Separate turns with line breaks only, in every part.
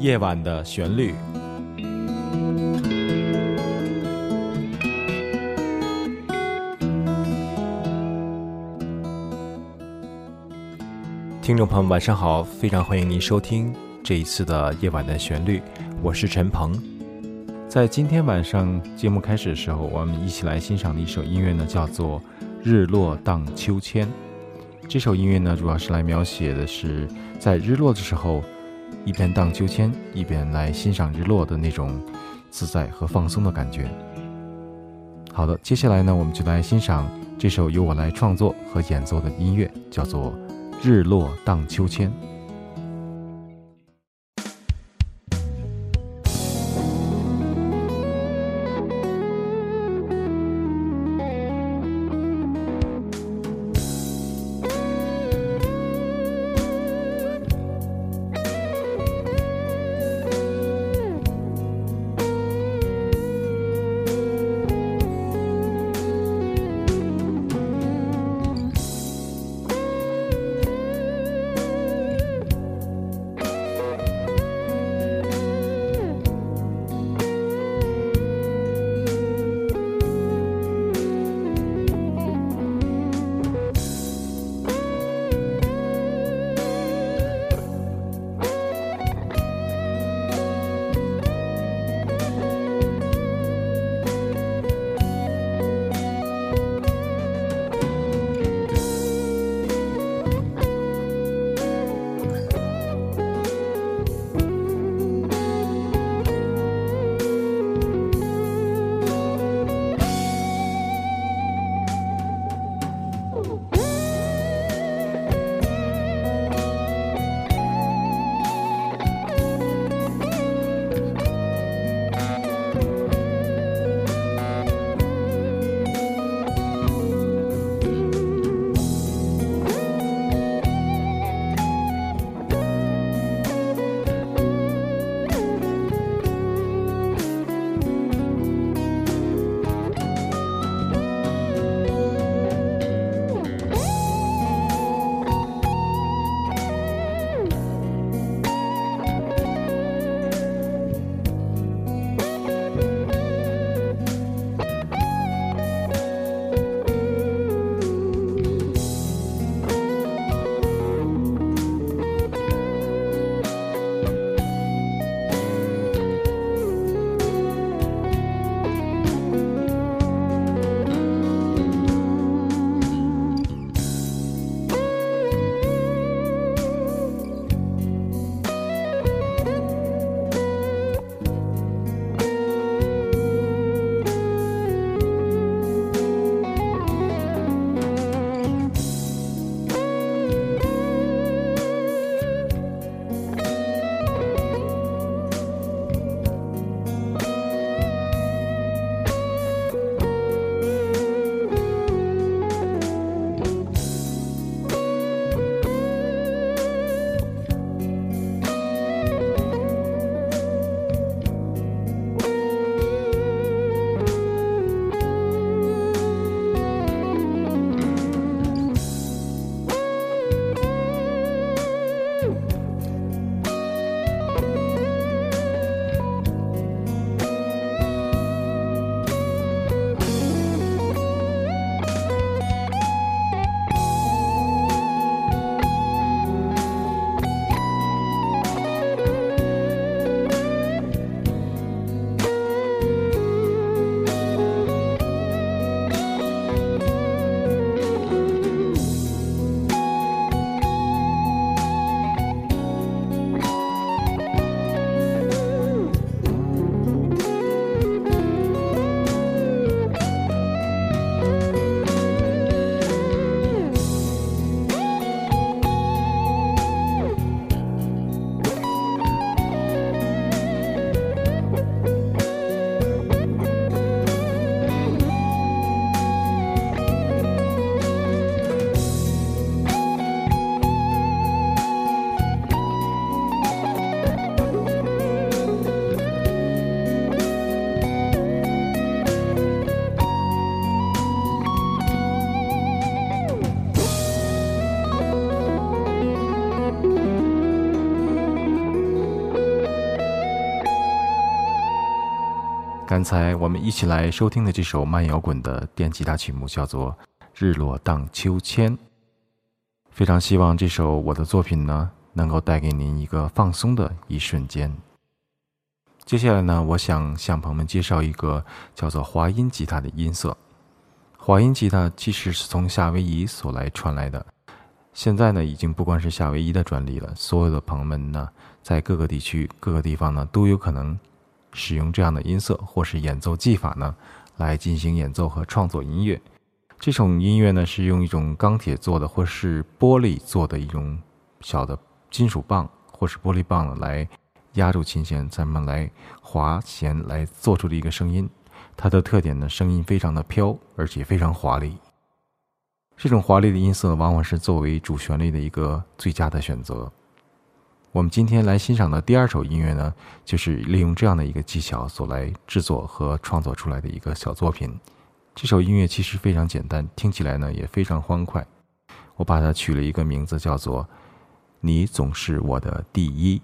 夜晚的旋律。听众朋友，晚上好！非常欢迎您收听这一次的《夜晚的旋律》，我是陈鹏。在今天晚上节目开始的时候，我们一起来欣赏的一首音乐呢，叫做《日落荡秋千》。这首音乐呢，主要是来描写的是在日落的时候，一边荡秋千，一边来欣赏日落的那种自在和放松的感觉。好的，接下来呢，我们就来欣赏这首由我来创作和演奏的音乐，叫做《日落荡秋千》。刚才我们一起来收听的这首慢摇滚的电吉他曲目叫做《日落荡秋千》。非常希望这首我的作品呢，能够带给您一个放松的一瞬间。接下来呢，我想向朋友们介绍一个叫做华音吉他的音色。华音吉他其实是从夏威夷所来传来的，现在呢，已经不光是夏威夷的专利了，所有的朋友们呢，在各个地区、各个地方呢，都有可能。使用这样的音色或是演奏技法呢，来进行演奏和创作音乐。这种音乐呢，是用一种钢铁做的或是玻璃做的一种小的金属棒或是玻璃棒来压住琴弦，咱们来滑弦来做出的一个声音。它的特点呢，声音非常的飘，而且非常华丽。这种华丽的音色往往是作为主旋律的一个最佳的选择。我们今天来欣赏的第二首音乐呢，就是利用这样的一个技巧所来制作和创作出来的一个小作品。这首音乐其实非常简单，听起来呢也非常欢快。我把它取了一个名字，叫做“你总是我的第一”。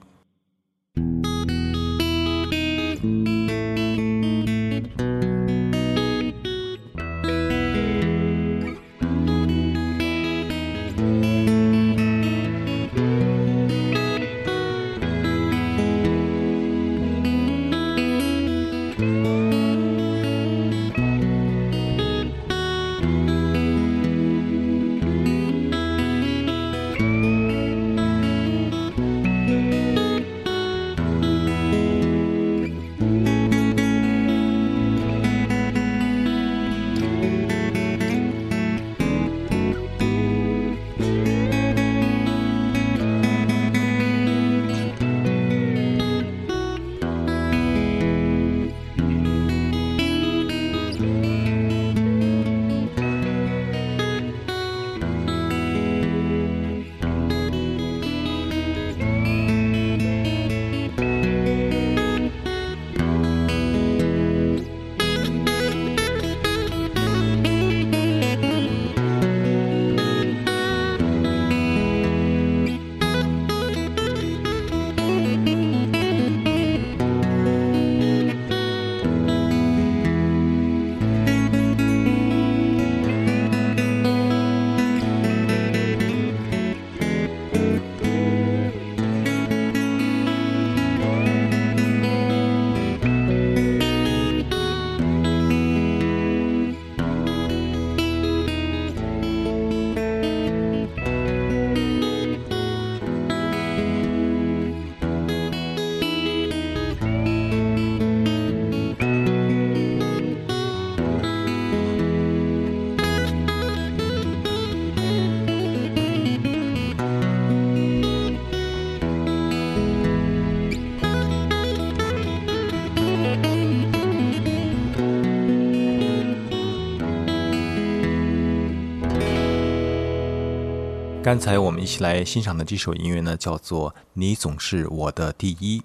刚才我们一起来欣赏的这首音乐呢，叫做《你总是我的第一》。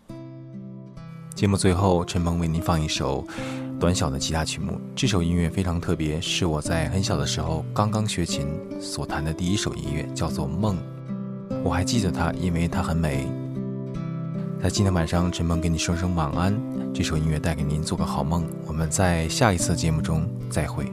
节目最后，陈鹏为您放一首短小的吉他曲目。这首音乐非常特别，是我在很小的时候刚刚学琴所弹的第一首音乐，叫做《梦》。我还记得它，因为它很美。在今天晚上，陈鹏跟你说声晚安。这首音乐带给您做个好梦。我们在下一次节目中再会。